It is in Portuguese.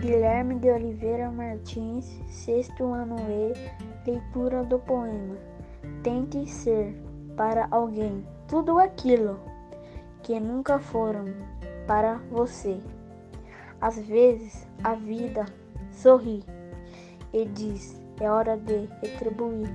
Guilherme de Oliveira Martins, sexto ano E, leitura do poema. Tente ser para alguém tudo aquilo que nunca foram para você. Às vezes a vida sorri e diz: é hora de retribuir.